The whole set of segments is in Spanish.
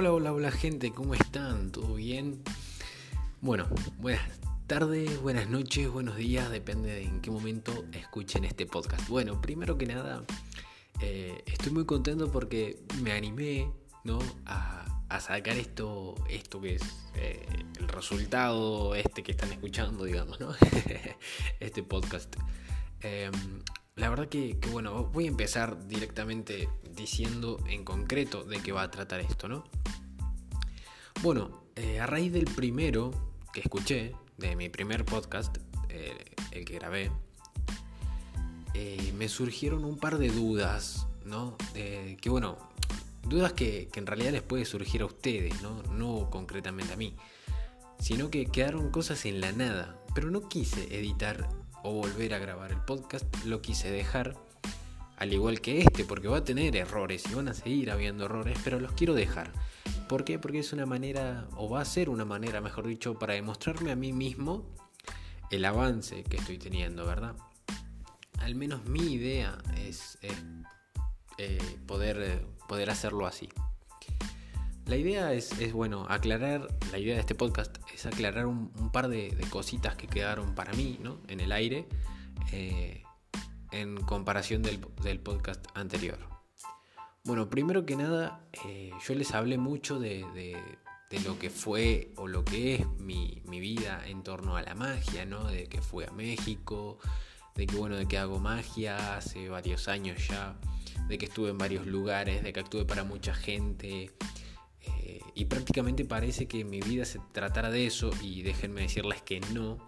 Hola, hola, hola gente, ¿cómo están? ¿Todo bien? Bueno, buenas tardes, buenas noches, buenos días, depende de en qué momento escuchen este podcast. Bueno, primero que nada, eh, estoy muy contento porque me animé ¿no? a, sacar esto, esto que es eh, el resultado este que están escuchando, digamos, ¿no? este podcast. Em, la verdad que, bueno, voy a empezar directamente diciendo en concreto de qué va a tratar esto, ¿no? Bueno, eh, a raíz del primero que escuché, de mi primer podcast, eh, el que grabé, eh, me surgieron un par de dudas, ¿no? que bueno, dudas que, que, en realidad les puede surgir a ustedes, ¿no? No concretamente a mí, sino que quedaron cosas en la nada, pero no quise editar o volver a grabar el podcast, lo quise dejar, al igual que este, porque va a tener errores y van a seguir habiendo errores, pero los quiero dejar. ¿Por qué? Porque es una manera, o va a ser una manera, mejor dicho, para demostrarme a mí mismo el avance que estoy teniendo, ¿verdad? Al menos mi idea es, eh, poder, poder hacerlo así. La idea es, bueno, aclarar, la idea de este podcast es aclarar un, par de, cositas que quedaron para mí, ¿no? En el aire, eh, en comparación del, podcast anterior. Bueno, primero que nada, eh, yo les hablé mucho de, lo que fue o lo que es mi, vida en torno a la magia, ¿no? De que fui a México, de que bueno, de que hago magia hace varios años ya, de que estuve en varios lugares, de que actué para mucha gente, y prácticamente parece que mi vida se tratara de eso y déjenme decirles que no.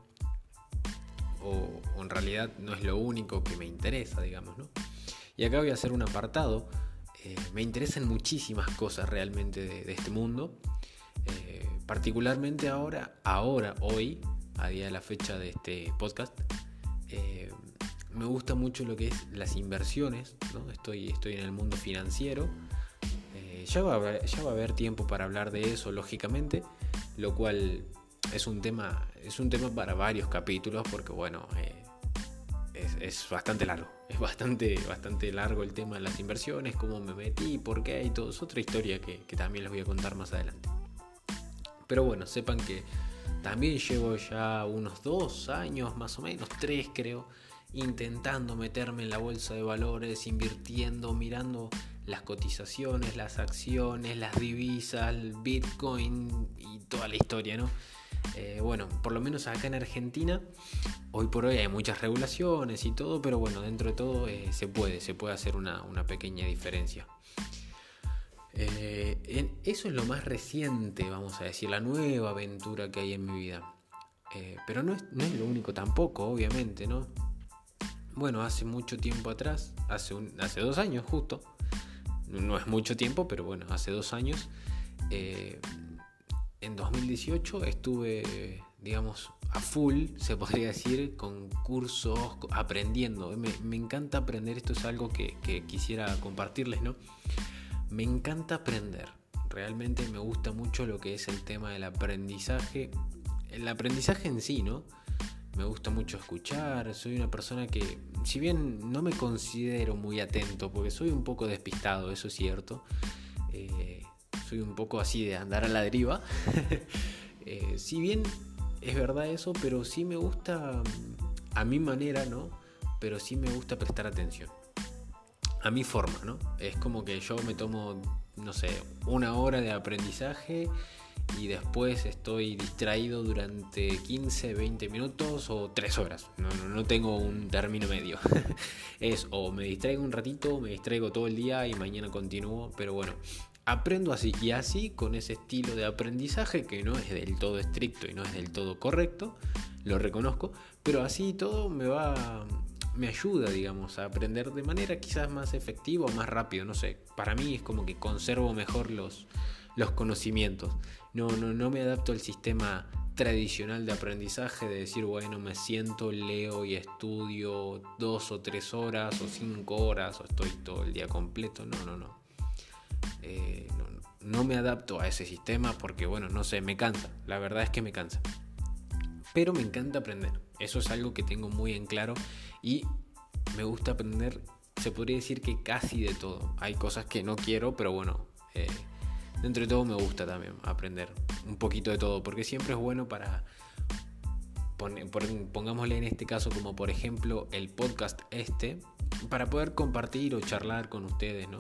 O, en realidad no es lo único que me interesa, digamos, ¿no? Y acá voy a hacer un apartado. Eh, me interesan muchísimas cosas realmente de, este mundo. Eh, particularmente ahora, ahora, hoy, a día de la fecha de este podcast, eh, me gusta mucho lo que es las inversiones, ¿no? Estoy, estoy en el mundo financiero ya va, a haber, tiempo para hablar de eso, lógicamente, lo cual es un tema, es un tema para varios capítulos, porque bueno, eh, es, bastante largo. Es bastante, bastante largo el tema de las inversiones, cómo me metí, por qué y todo. Es otra historia que, que también les voy a contar más adelante. Pero bueno, sepan que también llevo ya unos dos años, más o menos, tres creo, intentando meterme en la bolsa de valores, invirtiendo, mirando las cotizaciones, las acciones, las divisas, el Bitcoin y toda la historia, ¿no? Eh, bueno, por lo menos acá en Argentina, hoy por hoy hay muchas regulaciones y todo, pero bueno, dentro de todo eh, se puede, se puede hacer una, pequeña diferencia. Eh, eso es lo más reciente, vamos a decir, la nueva aventura que hay en mi vida. pero no es, no es lo único tampoco, obviamente, ¿no? Bueno, hace mucho tiempo atrás, hace, un, hace dos años justo, no es mucho tiempo, pero bueno, hace dos años, eh, en 2018 estuve, digamos, a full, se podría decir, con cursos, aprendiendo. Me, encanta aprender, esto es algo que, que, quisiera compartirles, ¿no? Me encanta aprender, realmente me gusta mucho lo que es el tema del aprendizaje, el aprendizaje en sí, ¿no? Me gusta mucho escuchar, soy una persona que, si bien no me considero muy atento, porque soy un poco despistado, eso es cierto, eh, soy un poco así de andar a la deriva, eh, si bien es verdad eso, pero sí me gusta, a mi manera, ¿no? Pero sí me gusta prestar atención. A mi forma, ¿no? Es como que yo me tomo, no sé, una hora de aprendizaje y después estoy distraído durante 15, 20 minutos o 3 horas. No, tengo un término medio. es o me distraigo un ratito, me distraigo todo el día y mañana continúo. Pero bueno, aprendo así y así con ese estilo de aprendizaje que no es del todo estricto y no es del todo correcto, lo reconozco, pero así todo me va me ayuda, digamos, a aprender de manera quizás más efectiva o más rápido, no sé. Para mí es como que conservo mejor los, los conocimientos. No, no, no me adapto al sistema tradicional de aprendizaje de decir, bueno, me siento, leo y estudio dos o tres horas o cinco horas o estoy todo el día completo. No, no, no. Eh, no, me adapto a ese sistema porque, bueno, no sé, me cansa. La verdad es que me cansa. Pero me encanta aprender. Eso es algo que tengo muy en claro y me gusta aprender, se podría decir que casi de todo. Hay cosas que no quiero, pero bueno, eh, dentro de todo me gusta también aprender un poquito de todo, porque siempre es bueno para, pongámosle en este caso como por ejemplo el podcast este, para poder compartir o charlar con ustedes, ¿no?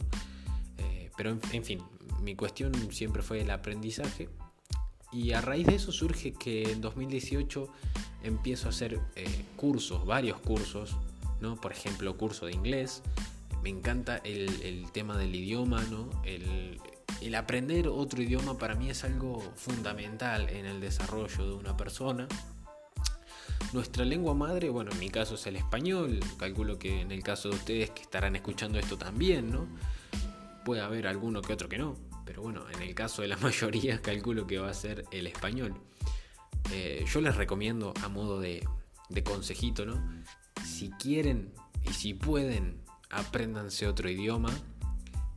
Eh, pero en, fin, mi cuestión siempre fue el aprendizaje. Y a raíz de eso surge que en 2018 empiezo a hacer eh, cursos, varios cursos, ¿no? Por ejemplo, curso de inglés. Me encanta el, tema del idioma, ¿no? El, el aprender otro idioma para mí es algo fundamental en el desarrollo de una persona. Nuestra lengua madre, bueno, en mi caso es el español, calculo que en el caso de ustedes que estarán escuchando esto también, ¿no? Puede haber alguno que otro que no, pero bueno, en el caso de la mayoría calculo que va a ser el español. Eh, yo les recomiendo a modo de, consejito, ¿no? Si quieren y si pueden, apréndanse otro idioma,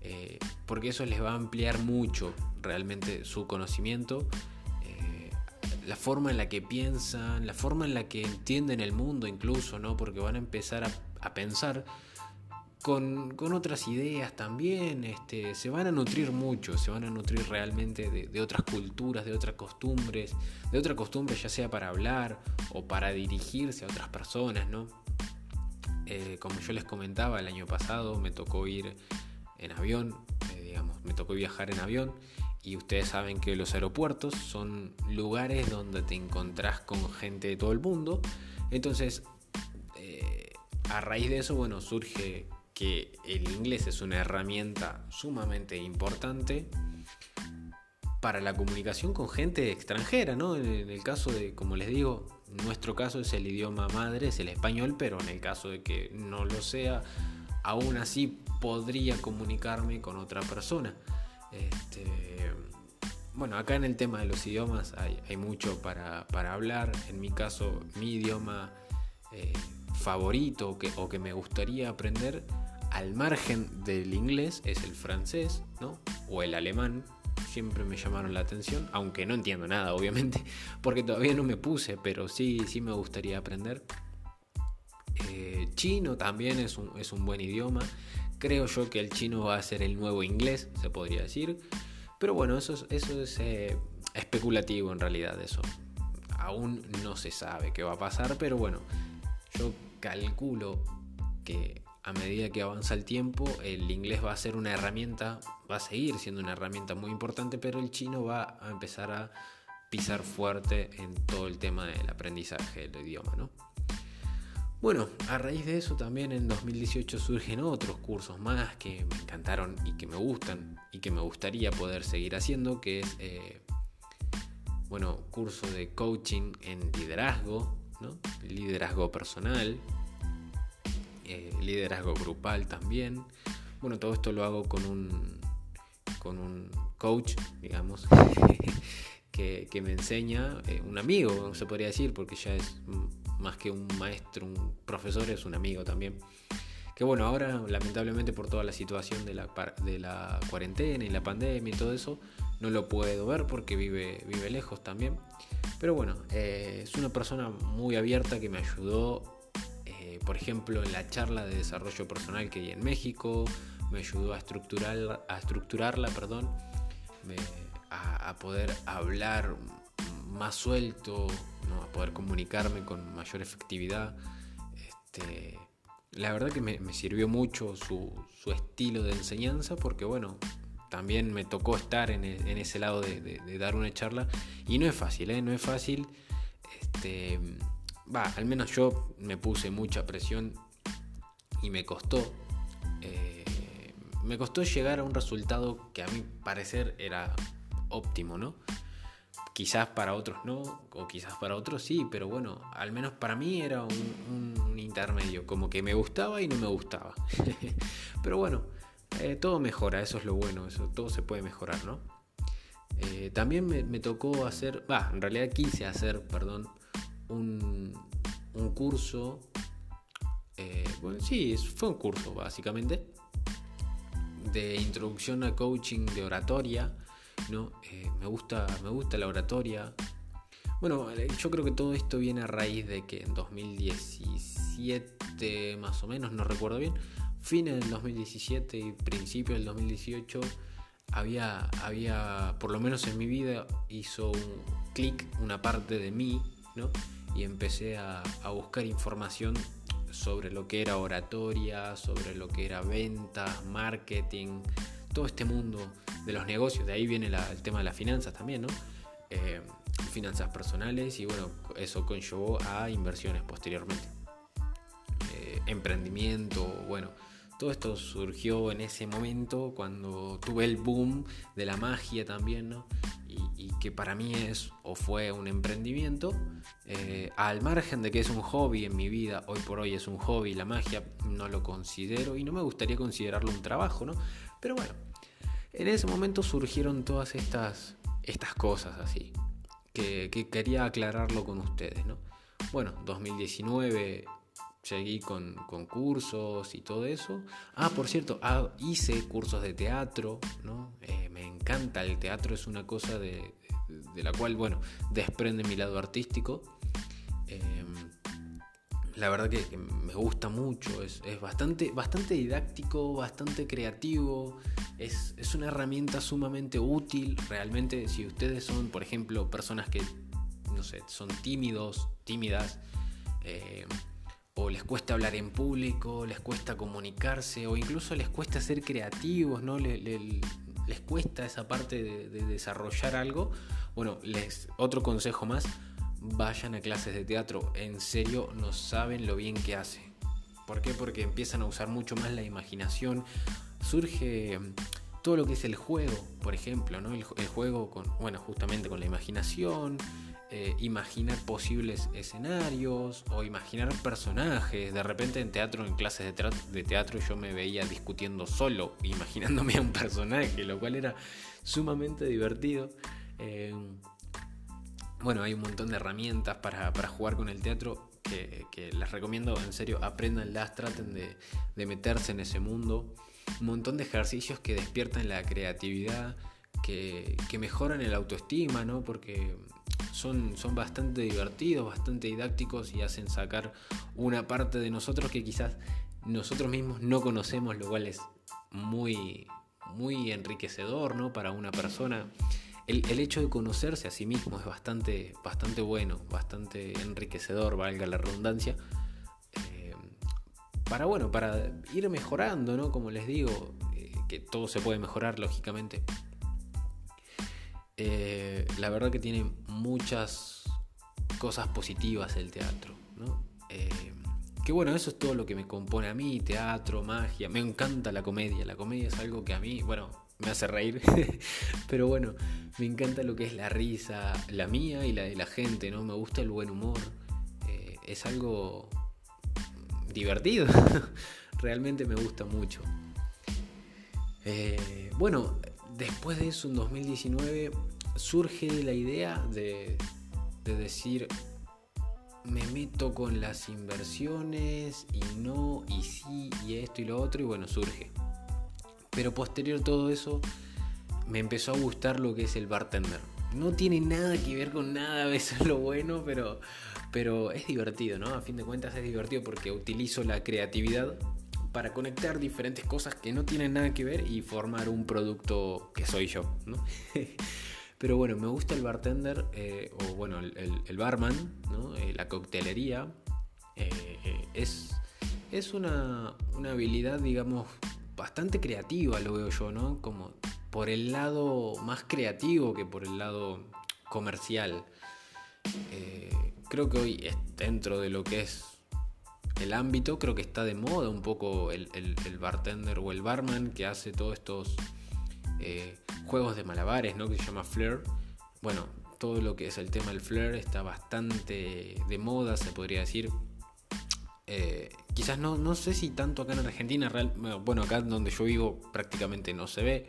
eh, porque eso les va a ampliar mucho realmente su conocimiento, eh, la forma en la que piensan, la forma en la que entienden el mundo incluso, ¿no? Porque van a empezar a, pensar con, otras ideas también, este, se van a nutrir mucho, se van a nutrir realmente de, otras culturas, de otras costumbres, de otras costumbres ya sea para hablar o para dirigirse a otras personas, ¿no? Eh, como yo les comentaba, el año pasado me tocó ir en avión, eh, digamos, me tocó viajar en avión y ustedes saben que los aeropuertos son lugares donde te encontrás con gente de todo el mundo. Entonces, eh, a raíz de eso, bueno, surge que el inglés es una herramienta sumamente importante para la comunicación con gente extranjera, ¿no? En el caso de, como les digo, nuestro caso es el idioma madre, es el español, pero en el caso de que no lo sea, aún así podría comunicarme con otra persona. Este, bueno, acá en el tema de los idiomas hay, mucho para, hablar. En mi caso, mi idioma eh, favorito o que, o que, me gustaría aprender al margen del inglés es el francés, ¿no? O el alemán. Siempre me llamaron la atención, aunque no entiendo nada, obviamente, porque todavía no me puse, pero sí, sí me gustaría aprender. Eh, chino también es un, es un buen idioma. Creo yo que el chino va a ser el nuevo inglés, se podría decir. Pero bueno, eso es, eso es eh, especulativo en realidad, eso. Aún no se sabe qué va a pasar, pero bueno, yo calculo que a medida que avanza el tiempo, el inglés va a ser una herramienta, va a seguir siendo una herramienta muy importante, pero el chino va a empezar a pisar fuerte en todo el tema del aprendizaje del idioma, ¿no? Bueno, a raíz de eso también en 2018 surgen otros cursos más que me encantaron y que me gustan y que me gustaría poder seguir haciendo, que es, eh, bueno, curso de coaching en liderazgo, ¿no? liderazgo personal, eh, liderazgo grupal también. Bueno, todo esto lo hago con un, con un coach, digamos, que, me enseña, eh, un amigo, se podría decir, porque ya es más que un maestro, un profesor, es un amigo también. Que bueno, ahora lamentablemente por toda la situación de la, de la cuarentena y la pandemia y todo eso, no lo puedo ver porque vive, vive lejos también. Pero bueno, eh, es una persona muy abierta que me ayudó, eh, por ejemplo, en la charla de desarrollo personal que hay en México, me ayudó a, estructurar, a estructurarla, perdón, a poder hablar más suelto, a poder comunicarme con mayor efectividad. Este, la verdad que me, sirvió mucho su, estilo de enseñanza porque bueno, también me tocó estar en, e, ese lado de, dar una charla y no es fácil, ¿eh? no es fácil. Este, va, al menos yo me puse mucha presión y me costó. Eh, me costó llegar a un resultado que a mi parecer era óptimo, ¿no? Quizás para otros no, o quizás para otros sí, pero bueno, al menos para mí era un, intermedio, como que me gustaba y no me gustaba. pero bueno, eh, todo mejora, eso es lo bueno, eso todo se puede mejorar, ¿no? Eh, también me, tocó hacer, va, en realidad quise hacer, perdón, un, curso, eh, bueno, sí, fue un curso básicamente, de introducción a coaching de oratoria ¿no? Eh, me, gusta, me gusta la oratoria. Bueno, eh, yo creo que todo esto viene a raíz de que en 2017, más o menos, no recuerdo bien, fines del 2017 y principios del 2018, había, había, por lo menos en mi vida, hizo un clic una parte de mí, ¿no? Y empecé a, buscar información sobre lo que era oratoria, sobre lo que era venta, marketing, todo este mundo de los negocios. De ahí viene el tema de las finanzas también, ¿no? Eh, finanzas personales y bueno, eso conllevó a inversiones posteriormente. Eh, emprendimiento, bueno, todo esto surgió en ese momento cuando tuve el boom de la magia también, ¿no? Y, que para mí es o fue un emprendimiento, eh, al margen de que es un hobby en mi vida, hoy por hoy es un hobby, la magia no lo considero y no me gustaría considerarlo un trabajo, ¿no? Pero bueno, en ese momento surgieron todas estas, estas cosas así, que, que quería aclararlo con ustedes, ¿no? Bueno, 2019 seguí con, cursos y todo eso. Ah, por cierto, ah, hice cursos de teatro, ¿no? Eh, me encanta el teatro, es una cosa de, la cual, bueno, desprende mi lado artístico. Em, la verdad que, me gusta mucho, es, bastante, bastante didáctico, bastante creativo, es, una herramienta sumamente útil, realmente si ustedes son, por ejemplo, personas que, no sé, son tímidos, tímidas, eh, o les cuesta hablar en público, les cuesta comunicarse, o incluso les cuesta ser creativos, ¿no? Les, cuesta esa parte de, desarrollar algo. Bueno, les, otro consejo más, vayan a clases de teatro. En serio, no saben lo bien que hace. ¿Por qué? Porque empiezan a usar mucho más la imaginación. Surge todo lo que es el juego, por ejemplo, ¿no? El, el juego con, bueno, justamente con la imaginación, eh, imaginar posibles escenarios o imaginar personajes. De repente en teatro, en clases de teatro, yo me veía discutiendo solo, imaginándome a un personaje, lo cual era sumamente divertido. Eh, bueno, hay un montón de herramientas para, jugar con el teatro que, les recomiendo, en serio, aprendanlas, traten de, de meterse en ese mundo. Un montón de ejercicios que despiertan la creatividad, que, que mejoran el autoestima, ¿no? Porque son, son bastante divertidos, bastante didácticos y hacen sacar una parte de nosotros que quizás nosotros mismos no conocemos, lo cual es muy, muy enriquecedor ¿no? para una persona. El, hecho de conocerse a sí mismo es bastante, bastante bueno, bastante enriquecedor, valga la redundancia. Eh, para bueno, para ir mejorando, ¿no? Como les digo, eh, que todo se puede mejorar, lógicamente. Eh, la verdad que tiene muchas cosas positivas el teatro. ¿no? Que bueno, eso es todo lo que me compone a mí, teatro, magia. Me encanta la comedia. La comedia es algo que a mí, bueno, me hace reír. Pero bueno, me encanta lo que es la risa, la mía y la de la gente, ¿no? Me gusta el buen humor. Eh, es algo divertido. Realmente me gusta mucho. bueno, después de eso, en 2019, surge la idea de, decir, me meto con las inversiones y no, y sí, y esto y lo otro, y bueno, surge. Pero posterior a todo eso, me empezó a gustar lo que es el bartender. No tiene nada que ver con nada, eso es lo bueno, pero, pero es divertido, ¿no? A fin de cuentas es divertido porque utilizo la creatividad para conectar diferentes cosas que no tienen nada que ver y formar un producto que soy yo, ¿no? Pero bueno, me gusta el bartender, eh, o bueno, el, barman, ¿no? Eh, la coctelería. Eh, es, es una, una, habilidad, digamos, bastante creativa, lo veo yo, ¿no? Como por el lado más creativo que por el lado comercial. creo que hoy es dentro de lo que es el ámbito, creo que está de moda un poco el, bartender o el barman que hace todos estos eh, juegos de malabares, ¿no? Que se llama Flair. Bueno, todo lo que es el tema del Flair está bastante de moda, se podría decir. Eh, quizás no, no sé si tanto acá en Argentina, bueno, acá donde yo vivo prácticamente no se ve,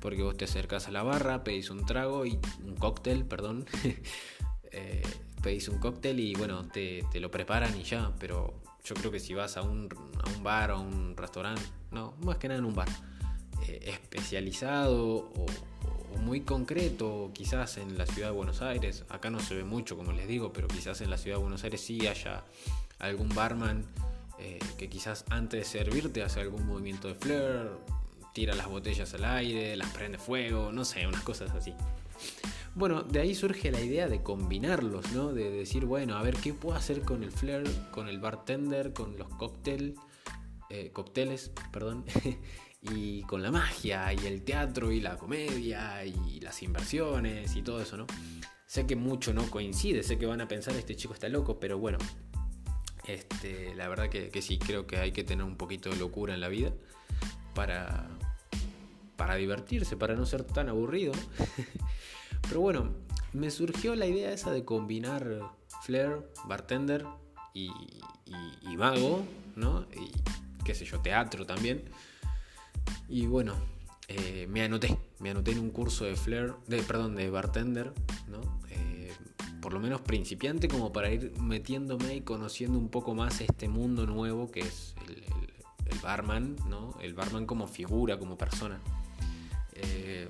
porque vos te acercas a la barra, pedís un trago y un cóctel, perdón, eh, pedís un cóctel y bueno, te, te, lo preparan y ya, pero yo creo que si vas a un, bar o a un restaurante, no, más que nada en un bar, eh, especializado o, muy concreto, quizás en la ciudad de Buenos Aires, acá no se ve mucho como les digo, pero quizás en la ciudad de Buenos Aires sí haya algún barman eh, que quizás antes de servirte hace algún movimiento de flair, tira las botellas al aire, las prende fuego, no sé, unas cosas así. Bueno, de ahí surge la idea de combinarlos, ¿no? De decir, bueno, a ver qué puedo hacer con el flair, con el bartender, con los cócteles, eh, cócteles, perdón, y con la magia y el teatro y la comedia y las inversiones y todo eso, ¿no? Sé que mucho no coincide, sé que van a pensar este chico está loco, pero bueno, este, la verdad que, sí, creo que hay que tener un poquito de locura en la vida para, para divertirse, para no ser tan aburrido. Pero bueno, me surgió la idea esa de combinar flair, bartender y, y, mago, ¿no? Y qué sé yo, teatro también. Y bueno, eh, me anoté, me anoté en un curso de flair, de, perdón, de bartender, ¿no? Por lo menos principiante como para ir metiéndome y conociendo un poco más este mundo nuevo que es el, barman, ¿no? El barman como figura, como persona. Eh,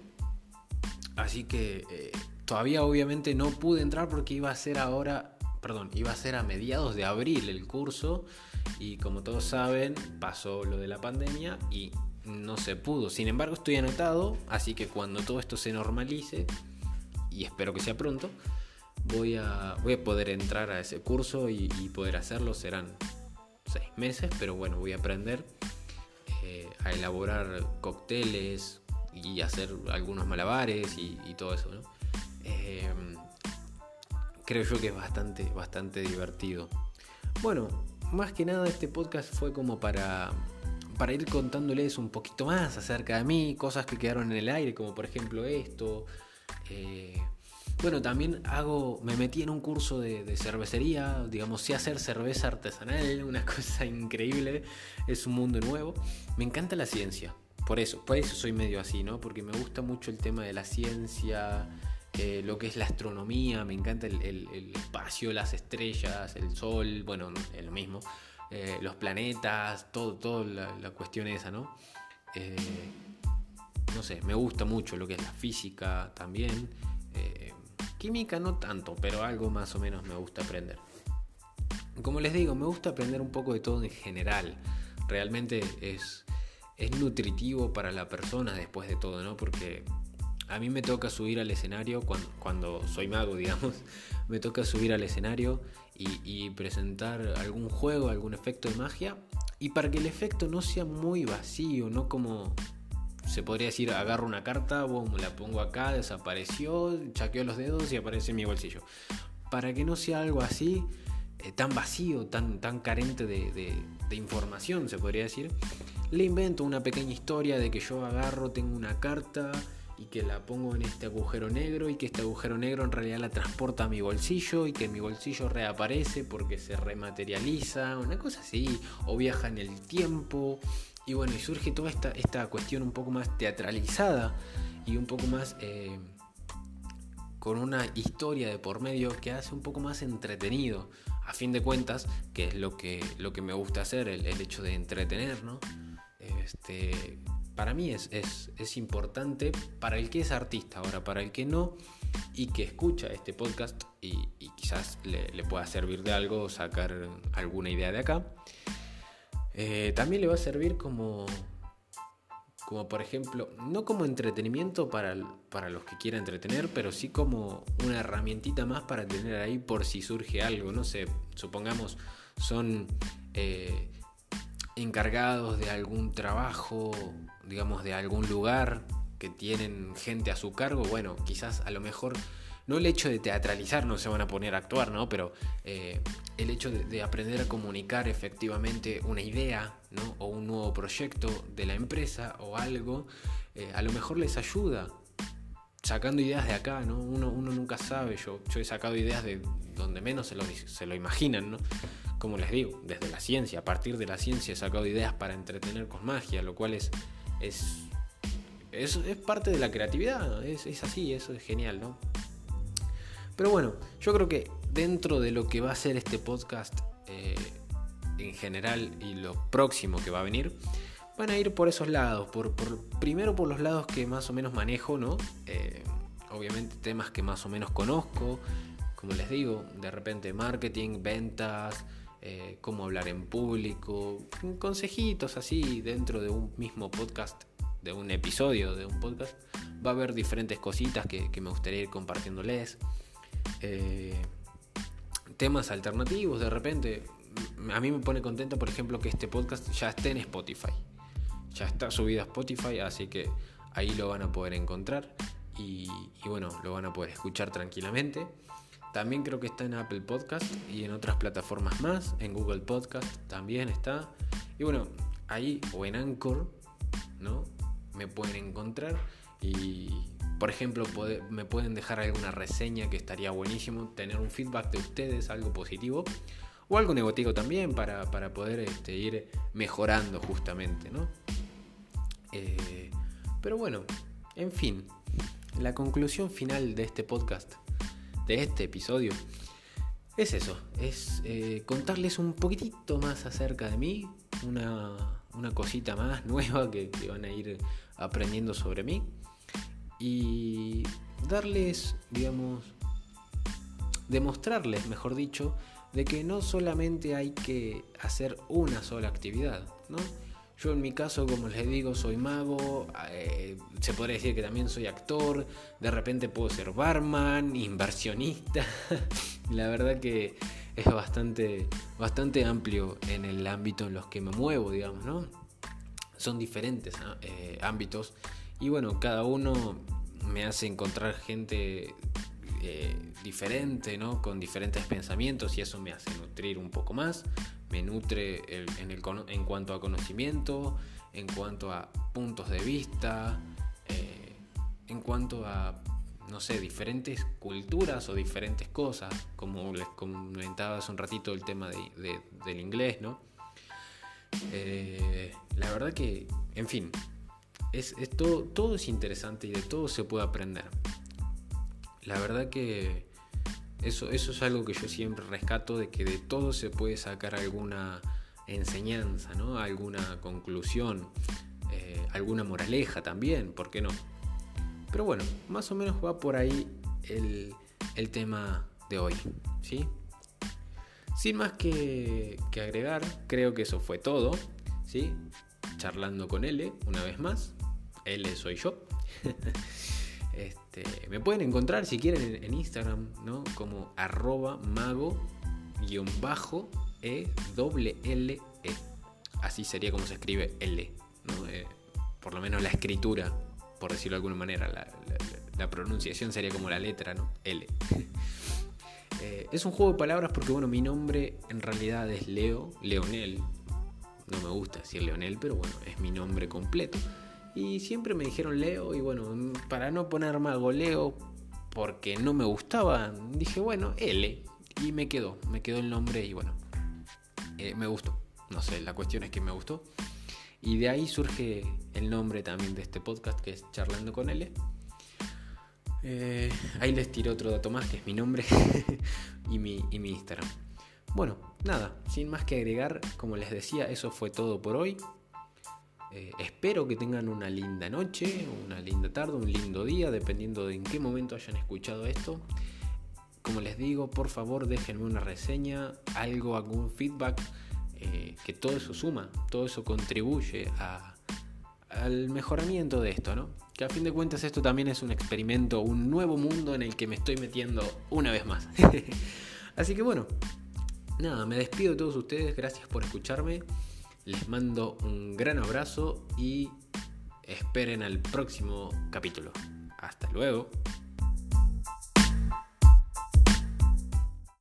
así que eh, todavía obviamente no pude entrar porque iba a ser ahora, perdón, iba a ser a mediados de abril el curso y como todos saben pasó lo de la pandemia y no se pudo. Sin embargo estoy anotado, así que cuando todo esto se normalice, y espero que sea pronto, voy a, voy a poder entrar a ese curso y, poder hacerlo. Serán seis meses, pero bueno, voy a aprender eh, a elaborar cócteles, y hacer algunos malabares y, todo eso, em, creo yo que es bastante, bastante divertido. Bueno, más que nada este podcast fue como para, para ir contándoles un poquito más acerca de mí, cosas que quedaron en el aire, como por ejemplo esto. Eh, bueno, también hago, me metí en un curso de, cervecería, digamos, sé hacer cerveza artesanal, una cosa increíble, es un mundo nuevo. Me encanta la ciencia, por eso, por eso soy medio así, ¿no? Porque me gusta mucho el tema de la ciencia, eh, lo que es la astronomía, me encanta el, espacio, las estrellas, el sol, bueno, es lo mismo, eh, los planetas, todo, todo la, cuestión esa, ¿no? Eh, no sé, me gusta mucho lo que es la física también. Química no tanto, pero algo más o menos me gusta aprender. Como les digo, me gusta aprender un poco de todo en general. Realmente es es nutritivo para la persona después de todo, ¿no? Porque a mí me toca subir al escenario cuando, soy mago, digamos, me toca subir al escenario y, presentar algún juego, algún efecto de magia. Y para que el efecto no sea muy vacío, no como se podría decir, agarro una carta, boom, la pongo acá, desapareció, chaqueo los dedos y aparece en mi bolsillo. Para que no sea algo así, eh, tan vacío, tan, tan carente de información, se podría decir, le invento una pequeña historia de que yo agarro, tengo una carta y que la pongo en este agujero negro y que este agujero negro en realidad la transporta a mi bolsillo y que mi bolsillo reaparece porque se rematerializa, una cosa así, o viaja en el tiempo. Y bueno, y surge toda esta, esta cuestión un poco más teatralizada y un poco más eh, con una historia de por medio que hace un poco más entretenido. A fin de cuentas, que es lo que, lo que me gusta hacer, el, el hecho de entretener, ¿no? este, para mí es, importante para el que es artista, ahora para el que no y que escucha este podcast y, quizás le, pueda servir de algo, sacar alguna idea de acá. Eh, también le va a servir como, como por ejemplo, no como entretenimiento para, para, los que quieran entretener, pero sí como una herramientita más para tener ahí por si surge algo, no sé, supongamos son... Eh, encargados de algún trabajo, digamos, de algún lugar que tienen gente a su cargo, bueno, quizás a lo mejor no el hecho de teatralizar no se van a poner a actuar, ¿no? Pero eh, el hecho de, aprender a comunicar efectivamente una idea, ¿no? O un nuevo proyecto de la empresa o algo, eh, a lo mejor les ayuda. Sacando ideas de acá, ¿no? Uno, nunca sabe, yo, he sacado ideas de donde menos se lo, se lo imaginan, ¿no? como les digo, desde la ciencia, a partir de la ciencia he sacado ideas para entretener con magia, lo cual es, es, es, parte de la creatividad, es, así, eso es genial, ¿no? Pero bueno, yo creo que dentro de lo que va a ser este podcast eh, en general y lo próximo que va a venir, van a ir por esos lados, por, primero por los lados que más o menos manejo, ¿no? Eh, obviamente temas que más o menos conozco, como les digo, de repente marketing, ventas, eh, cómo hablar en público, consejitos así dentro de un mismo podcast de un episodio de un podcast, va a haber diferentes cositas que, me gustaría ir compartiéndoles. Eh, temas alternativos, de repente. A mí me pone contenta, por ejemplo, que este podcast ya esté en Spotify. Ya está subido a Spotify, así que ahí lo van a poder encontrar y, bueno, lo van a poder escuchar tranquilamente. También creo que está en Apple Podcast y en otras plataformas más, en Google Podcast también está. Y bueno, ahí o en Anchor, ¿no? Me pueden encontrar y, por ejemplo, me pueden dejar alguna reseña que estaría buenísimo, tener un feedback de ustedes, algo positivo o algo negativo también para, poder este, ir mejorando justamente, ¿no? Eh, pero bueno, en fin, la conclusión final de este podcast, de este episodio, es eso, es eh, contarles un poquitito más acerca de mí, una, cosita más nueva que, van a ir aprendiendo sobre mí y darles, digamos, demostrarles, mejor dicho, de que no solamente hay que hacer una sola actividad, ¿no? Yo en mi caso, como les digo, soy mago, eh, se podría decir que también soy actor, de repente puedo ser barman, inversionista. La verdad que es bastante, bastante amplio en el ámbito en los que me muevo, digamos, ¿no? Son diferentes eh, ámbitos y bueno, cada uno me hace encontrar gente eh, diferente, ¿no? Con diferentes pensamientos y eso me hace nutrir un poco más me nutre en, el, en, cuanto a conocimiento, en cuanto a puntos de vista, eh, en cuanto a, no sé, diferentes culturas o diferentes cosas, como les comentaba hace un ratito el tema del inglés, ¿no? Eh, la verdad que, en fin, es, todo, todo es interesante y de todo se puede aprender. La verdad que eso, es algo que yo siempre rescato, de que de todo se puede sacar alguna enseñanza, ¿no? alguna conclusión, eh, alguna moraleja también, ¿por qué no? Pero bueno, más o menos va por ahí el, tema de hoy, ¿sí? Sin más que, que, agregar, creo que eso fue todo, ¿sí? Charlando con L, una vez más. L soy yo. Este, me pueden encontrar si quieren en, Instagram, ¿no? Como arroba mago guion bajo e. Así sería como se escribe L, eh, por lo menos la escritura, por decirlo de alguna manera, la, pronunciación sería como la letra, ¿no? L. Eh, es un juego de palabras porque, bueno, mi nombre en realidad es Leo, Leonel. No me gusta decir Leonel, pero bueno, es mi nombre completo. Y siempre me dijeron Leo y bueno, para no ponerme algo Leo, porque no me gustaba, dije bueno, L. Y me quedó, me quedó el nombre y bueno, eh, me gustó. No sé, la cuestión es que me gustó. Y de ahí surge el nombre también de este podcast que es Charlando con L. Eh, ahí les tiro otro dato más que es mi nombre y, mi, y mi Instagram. Bueno, nada, sin más que agregar, como les decía, eso fue todo por hoy. Eh, espero que tengan una linda noche, una linda tarde, un lindo día, dependiendo de en qué momento hayan escuchado esto. Como les digo, por favor déjenme una reseña, algo, algún feedback, eh, que todo eso suma, todo eso contribuye al mejoramiento de esto, ¿no? Que a fin de cuentas esto también es un experimento, un nuevo mundo en el que me estoy metiendo una vez más. Así que bueno, nada, me despido de todos ustedes, gracias por escucharme. Les mando un gran abrazo y esperen al próximo capítulo. Hasta luego.